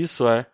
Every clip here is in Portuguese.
Isso é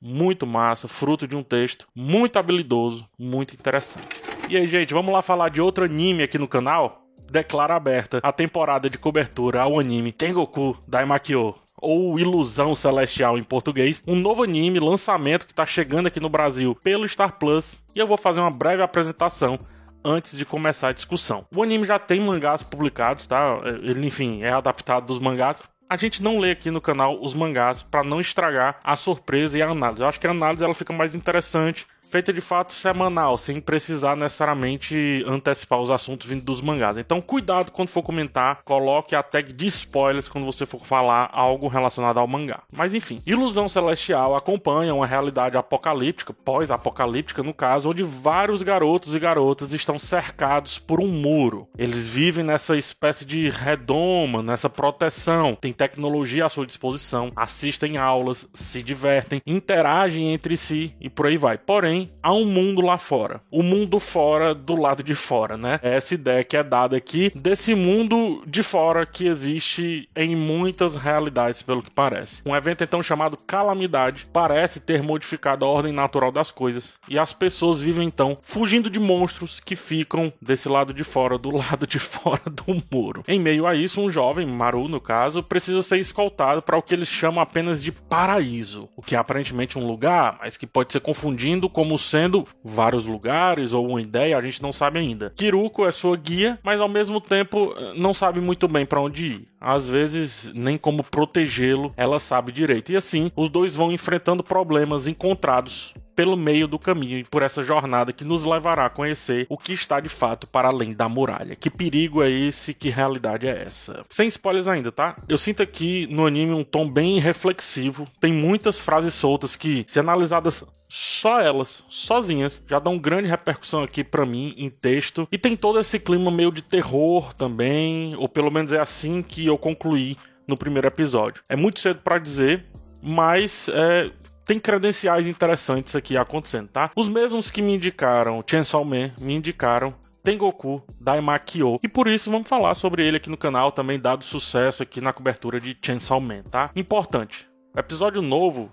muito massa, fruto de um texto muito habilidoso, muito interessante. E aí, gente, vamos lá falar de outro anime aqui no canal? Declara aberta a temporada de cobertura ao anime Tengoku Daimakyo, ou Ilusão Celestial em português, um novo anime, lançamento que está chegando aqui no Brasil pelo Star Plus, e eu vou fazer uma breve apresentação antes de começar a discussão. O anime já tem mangás publicados, tá? Ele, enfim, é adaptado dos mangás a gente não lê aqui no canal os mangás para não estragar a surpresa e a análise. Eu acho que a análise ela fica mais interessante feita de fato semanal, sem precisar necessariamente antecipar os assuntos vindo dos mangás. Então, cuidado quando for comentar, coloque a tag de spoilers quando você for falar algo relacionado ao mangá. Mas enfim, Ilusão Celestial acompanha uma realidade apocalíptica, pós-apocalíptica no caso, onde vários garotos e garotas estão cercados por um muro. Eles vivem nessa espécie de redoma, nessa proteção, tem tecnologia à sua disposição, assistem aulas, se divertem, interagem entre si e por aí vai. Porém, há um mundo lá fora. O mundo fora do lado de fora, né? Essa ideia que é dada aqui desse mundo de fora que existe em muitas realidades, pelo que parece. Um evento então chamado Calamidade parece ter modificado a ordem natural das coisas e as pessoas vivem então fugindo de monstros que ficam desse lado de fora, do lado de fora do muro. Em meio a isso, um jovem, Maru no caso, precisa ser escoltado para o que eles chamam apenas de paraíso, o que é aparentemente um lugar, mas que pode ser confundindo como como sendo vários lugares ou uma ideia, a gente não sabe ainda. Kiruko é sua guia, mas ao mesmo tempo eh, não sabe muito bem para onde ir. Às vezes, nem como protegê-lo, ela sabe direito. E assim, os dois vão enfrentando problemas encontrados pelo meio do caminho e por essa jornada que nos levará a conhecer o que está de fato para além da muralha. Que perigo é esse? Que realidade é essa? Sem spoilers ainda, tá? Eu sinto aqui no anime um tom bem reflexivo. Tem muitas frases soltas que, se analisadas só elas, sozinhas, já dão grande repercussão aqui para mim em texto. E tem todo esse clima meio de terror também, ou pelo menos é assim que eu concluí no primeiro episódio. É muito cedo para dizer, mas é, tem credenciais interessantes aqui acontecendo, tá? Os mesmos que me indicaram Chainsaw Man me indicaram Tengoku Daimakyo. E por isso vamos falar sobre ele aqui no canal, também dado sucesso aqui na cobertura de Chainsaw Man, tá? Importante. Episódio novo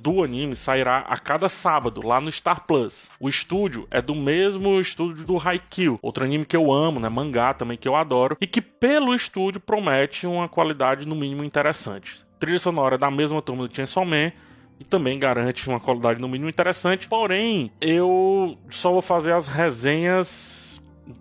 do anime sairá a cada sábado lá no Star Plus. O estúdio é do mesmo estúdio do Haikyuu, outro anime que eu amo, né, mangá também que eu adoro e que pelo estúdio promete uma qualidade no mínimo interessante. Trilha sonora da mesma turma do Chainsaw Man e também garante uma qualidade no mínimo interessante. Porém, eu só vou fazer as resenhas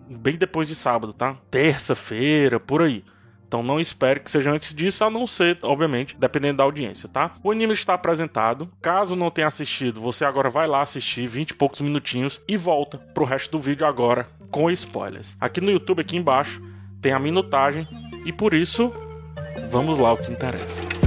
bem depois de sábado, tá? Terça-feira, por aí. Então não espere que seja antes disso, a não ser, obviamente, dependendo da audiência, tá? O anime está apresentado. Caso não tenha assistido, você agora vai lá assistir 20 e poucos minutinhos e volta pro resto do vídeo agora com spoilers. Aqui no YouTube, aqui embaixo, tem a minutagem e por isso, vamos lá o que interessa.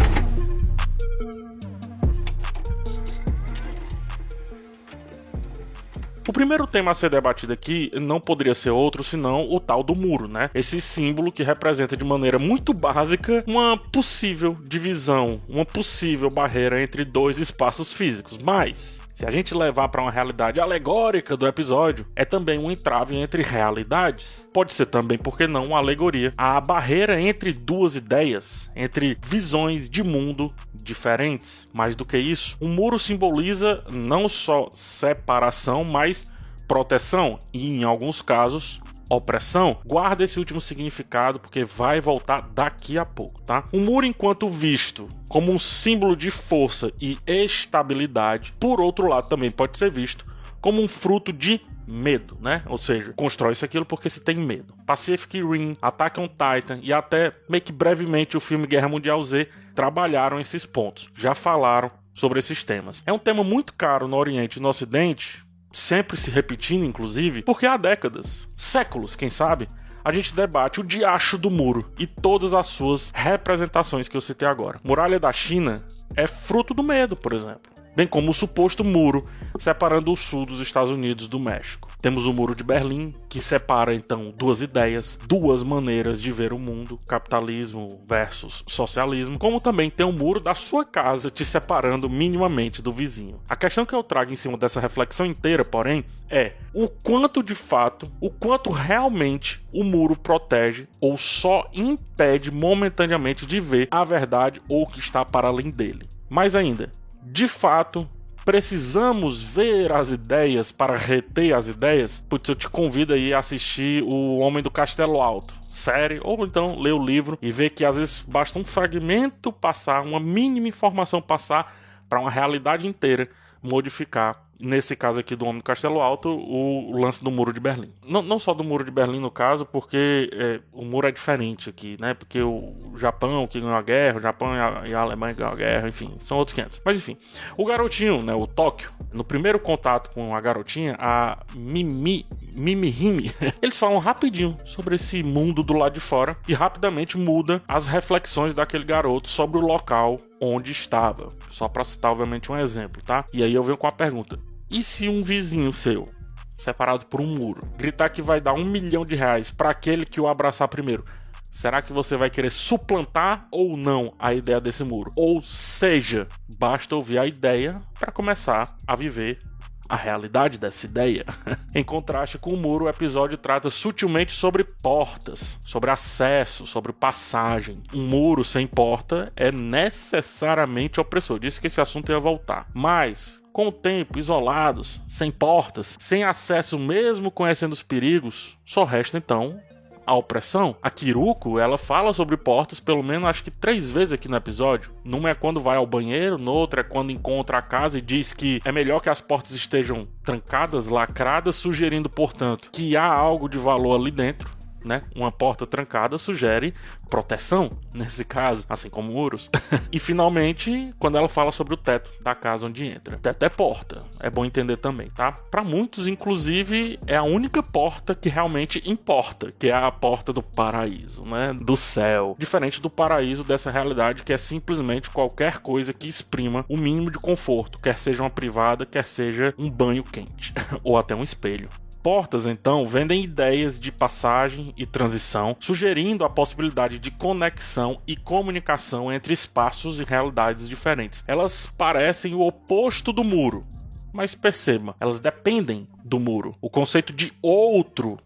O primeiro tema a ser debatido aqui não poderia ser outro senão o tal do muro, né? Esse símbolo que representa de maneira muito básica uma possível divisão, uma possível barreira entre dois espaços físicos. Mas se a gente levar para uma realidade alegórica do episódio, é também um entrave entre realidades. Pode ser também, por que não, uma alegoria. A barreira entre duas ideias, entre visões de mundo diferentes. Mais do que isso, o muro simboliza não só separação, mas proteção e, em alguns casos, opressão, guarda esse último significado porque vai voltar daqui a pouco, tá? O muro, enquanto visto como um símbolo de força e estabilidade, por outro lado, também pode ser visto como um fruto de medo, né? Ou seja, constrói-se aquilo porque se tem medo. Pacific Rim, Attack on Titan e até meio que brevemente o filme Guerra Mundial Z trabalharam esses pontos, já falaram sobre esses temas. É um tema muito caro no Oriente e no Ocidente, sempre se repetindo, inclusive, porque há décadas, séculos, quem sabe, a gente debate o diacho do muro e todas as suas representações que eu citei agora. Muralha da China é fruto do medo, por exemplo bem como o suposto muro separando o sul dos Estados Unidos do México. Temos o Muro de Berlim, que separa então duas ideias, duas maneiras de ver o mundo, capitalismo versus socialismo, como também tem o muro da sua casa te separando minimamente do vizinho. A questão que eu trago em cima dessa reflexão inteira, porém, é o quanto de fato, o quanto realmente o muro protege ou só impede momentaneamente de ver a verdade ou o que está para além dele. Mais ainda, de fato precisamos ver as ideias para reter as ideias, putz, eu te convido aí a assistir O Homem do Castelo Alto, série, ou então ler o livro e ver que às vezes basta um fragmento passar, uma mínima informação passar para uma realidade inteira modificar nesse caso aqui do Homem do Castelo Alto, o, lance do Muro de Berlim. Não, não só do Muro de Berlim, no caso, porque é, o muro é diferente aqui, né? Porque o Japão que ganhou a guerra, o Japão e a, e a Alemanha ganhou a guerra, enfim, são outros 500. Mas enfim, o garotinho, né, o Tóquio, no primeiro contato com a garotinha, a Mimi, Mimihime, eles falam rapidinho sobre esse mundo do lado de fora e rapidamente muda as reflexões daquele garoto sobre o local onde estava. Só para citar, obviamente, um exemplo, tá? E aí eu venho com a pergunta: e se um vizinho seu, separado por um muro, gritar que vai dar um milhão de reais para aquele que o abraçar primeiro? Será que você vai querer suplantar ou não a ideia desse muro? Ou seja, basta ouvir a ideia para começar a viver a realidade dessa ideia. em contraste com o muro, o episódio trata sutilmente sobre portas, sobre acesso, sobre passagem. Um muro sem porta é necessariamente opressor. Disse que esse assunto ia voltar. Mas, com o tempo, isolados, sem portas, sem acesso mesmo conhecendo os perigos, só resta então a opressão, a Kiruko, ela fala sobre portas pelo menos acho que três vezes aqui no episódio. Numa é quando vai ao banheiro, noutra é quando encontra a casa e diz que é melhor que as portas estejam trancadas, lacradas, sugerindo, portanto, que há algo de valor ali dentro né? Uma porta trancada sugere proteção, nesse caso, assim como muros. e finalmente, quando ela fala sobre o teto da casa onde entra. Teto é porta, é bom entender também, tá? Para muitos, inclusive, é a única porta que realmente importa, que é a porta do paraíso, né? Do céu. Diferente do paraíso dessa realidade que é simplesmente qualquer coisa que exprima o mínimo de conforto, quer seja uma privada, quer seja um banho quente ou até um espelho portas, então, vendem ideias de passagem e transição, sugerindo a possibilidade de conexão e comunicação entre espaços e realidades diferentes. Elas parecem o oposto do muro, mas perceba, elas dependem do muro. O conceito de outro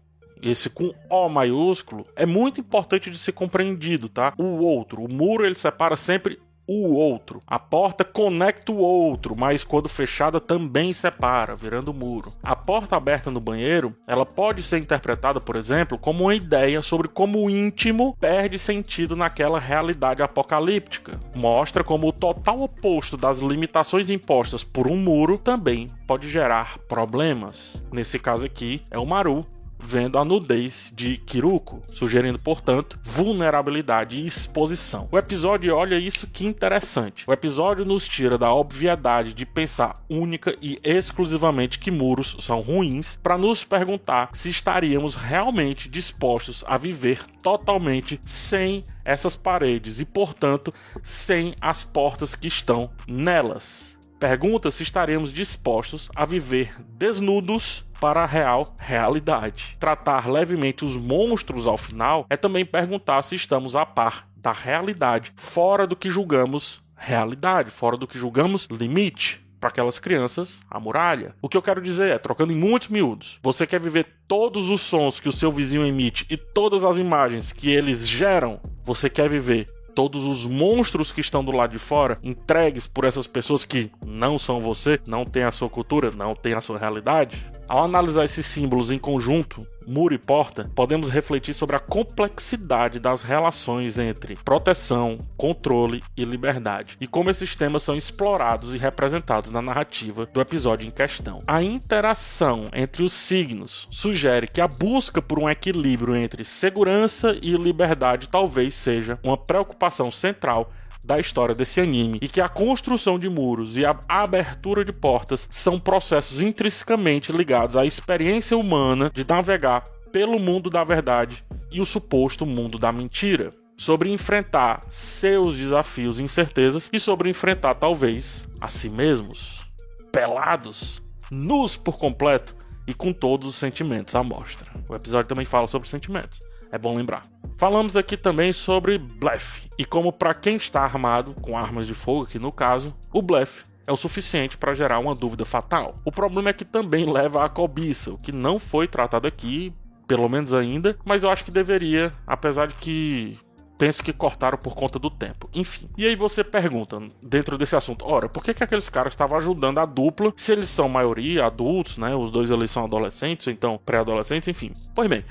esse com O maiúsculo, é muito importante de ser compreendido, tá? O outro, o muro ele separa sempre o outro. A porta conecta o outro, mas quando fechada também separa, virando muro. A porta aberta no banheiro, ela pode ser interpretada, por exemplo, como uma ideia sobre como o íntimo perde sentido naquela realidade apocalíptica. Mostra como o total oposto das limitações impostas por um muro também pode gerar problemas. Nesse caso aqui é o Maru, vendo a nudez de Kiruko, sugerindo, portanto, vulnerabilidade e exposição. O episódio olha isso que interessante. O episódio nos tira da obviedade de pensar única e exclusivamente que muros são ruins para nos perguntar se estaríamos realmente dispostos a viver totalmente sem essas paredes e, portanto, sem as portas que estão nelas. Pergunta se estaremos dispostos a viver desnudos para a real realidade. Tratar levemente os monstros ao final é também perguntar se estamos a par da realidade, fora do que julgamos realidade, fora do que julgamos limite para aquelas crianças a muralha. O que eu quero dizer é, trocando em muitos miúdos, você quer viver todos os sons que o seu vizinho emite e todas as imagens que eles geram? Você quer viver todos os monstros que estão do lado de fora, entregues por essas pessoas que não são você, não têm a sua cultura, não têm a sua realidade. Ao analisar esses símbolos em conjunto, muro e porta, podemos refletir sobre a complexidade das relações entre proteção, controle e liberdade, e como esses temas são explorados e representados na narrativa do episódio em questão. A interação entre os signos sugere que a busca por um equilíbrio entre segurança e liberdade talvez seja uma preocupação central da história desse anime e que a construção de muros e a abertura de portas são processos intrinsecamente ligados à experiência humana de navegar pelo mundo da verdade e o suposto mundo da mentira. Sobre enfrentar seus desafios e incertezas e sobre enfrentar, talvez, a si mesmos. Pelados, nus por completo e com todos os sentimentos à mostra. O episódio também fala sobre sentimentos. É bom lembrar. Falamos aqui também sobre blefe e como para quem está armado com armas de fogo, que no caso, o blefe é o suficiente para gerar uma dúvida fatal. O problema é que também leva à cobiça, o que não foi tratado aqui, pelo menos ainda, mas eu acho que deveria, apesar de que penso que cortaram por conta do tempo. Enfim. E aí você pergunta, dentro desse assunto, ora, por que, que aqueles caras estavam ajudando a dupla se eles são maioria adultos, né? Os dois ali são adolescentes, então pré-adolescentes, enfim. Pois bem,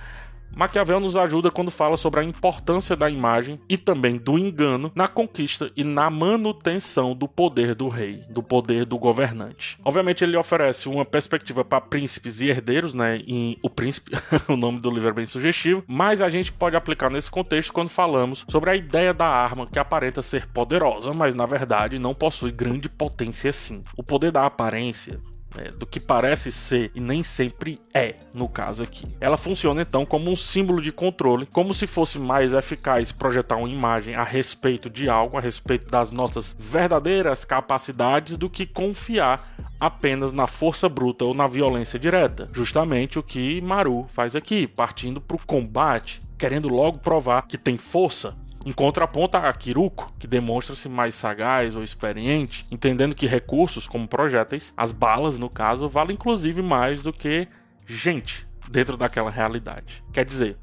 Maquiavel nos ajuda quando fala sobre a importância da imagem e também do engano na conquista e na manutenção do poder do rei, do poder do governante. Obviamente ele oferece uma perspectiva para príncipes e herdeiros, né? E o príncipe, o nome do livro é bem sugestivo, mas a gente pode aplicar nesse contexto quando falamos sobre a ideia da arma que aparenta ser poderosa, mas na verdade não possui grande potência assim. O poder da aparência né, do que parece ser e nem sempre é, no caso aqui. Ela funciona então como um símbolo de controle, como se fosse mais eficaz projetar uma imagem a respeito de algo, a respeito das nossas verdadeiras capacidades, do que confiar apenas na força bruta ou na violência direta. Justamente o que Maru faz aqui, partindo para o combate, querendo logo provar que tem força, em contraponto a Kiruko, que demonstra-se mais sagaz ou experiente, entendendo que recursos como projéteis, as balas no caso, valem inclusive mais do que gente dentro daquela realidade. Quer dizer,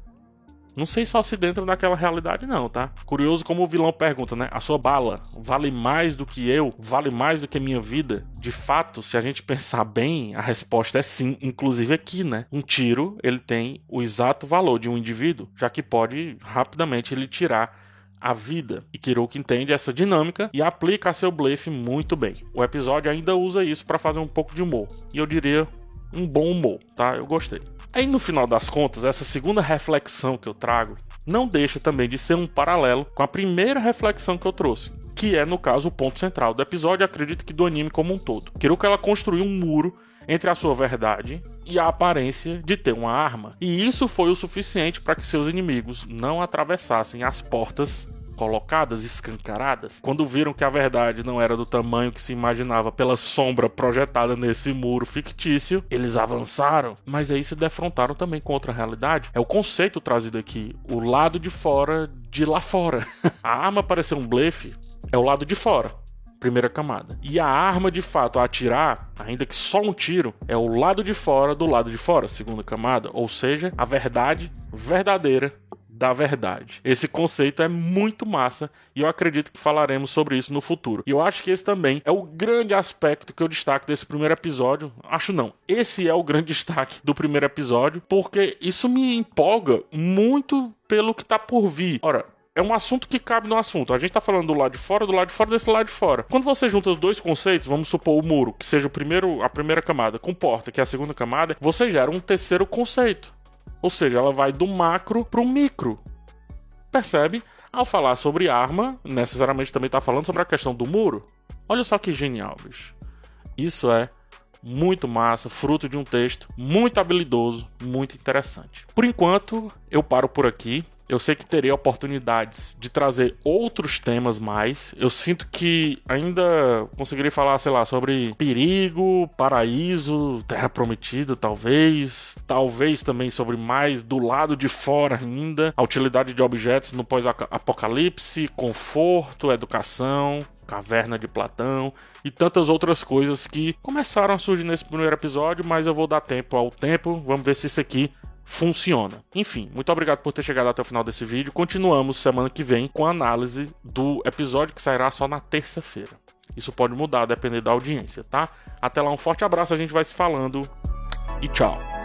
não sei só se dentro daquela realidade não, tá? Curioso como o vilão pergunta, né? A sua bala vale mais do que eu? Vale mais do que a minha vida? De fato, se a gente pensar bem, a resposta é sim, inclusive aqui, né? Um tiro, ele tem o exato valor de um indivíduo, já que pode rapidamente ele tirar a vida. E Kirouk entende essa dinâmica e aplica a seu blefe muito bem. O episódio ainda usa isso para fazer um pouco de humor. E eu diria um bom humor, tá? Eu gostei. Aí no final das contas, essa segunda reflexão que eu trago não deixa também de ser um paralelo com a primeira reflexão que eu trouxe, que é no caso o ponto central do episódio, acredito que do anime como um todo. Kirouk ela construiu um muro entre a sua verdade e a aparência de ter uma arma. E isso foi o suficiente para que seus inimigos não atravessassem as portas colocadas, escancaradas, quando viram que a verdade não era do tamanho que se imaginava pela sombra projetada nesse muro fictício, eles avançaram, mas aí se defrontaram também com outra realidade. É o conceito trazido aqui, o lado de fora de lá fora. a arma parecer um blefe é o lado de fora primeira camada. E a arma de fato a atirar, ainda que só um tiro, é o lado de fora do lado de fora, segunda camada, ou seja, a verdade verdadeira da verdade. Esse conceito é muito massa e eu acredito que falaremos sobre isso no futuro. E eu acho que esse também é o grande aspecto que eu destaco desse primeiro episódio. Acho não. Esse é o grande destaque do primeiro episódio, porque isso me empolga muito pelo que tá por vir. Ora, é um assunto que cabe no assunto. A gente tá falando do lado de fora, do lado de fora desse lado de fora. Quando você junta os dois conceitos, vamos supor o muro, que seja o primeiro, a primeira camada, com porta, que é a segunda camada, você gera um terceiro conceito. Ou seja, ela vai do macro pro micro. Percebe? Ao falar sobre arma, necessariamente também tá falando sobre a questão do muro. Olha só que genial, bicho. Isso é muito massa, fruto de um texto muito habilidoso, muito interessante. Por enquanto, eu paro por aqui. Eu sei que terei oportunidades de trazer outros temas mais. Eu sinto que ainda conseguirei falar, sei lá, sobre perigo, paraíso, terra prometida, talvez. Talvez também sobre mais do lado de fora ainda. A utilidade de objetos no pós-apocalipse, conforto, educação, Caverna de Platão e tantas outras coisas que começaram a surgir nesse primeiro episódio, mas eu vou dar tempo ao tempo. Vamos ver se isso aqui funciona. Enfim, muito obrigado por ter chegado até o final desse vídeo. Continuamos semana que vem com a análise do episódio que sairá só na terça-feira. Isso pode mudar dependendo da audiência, tá? Até lá, um forte abraço, a gente vai se falando e tchau.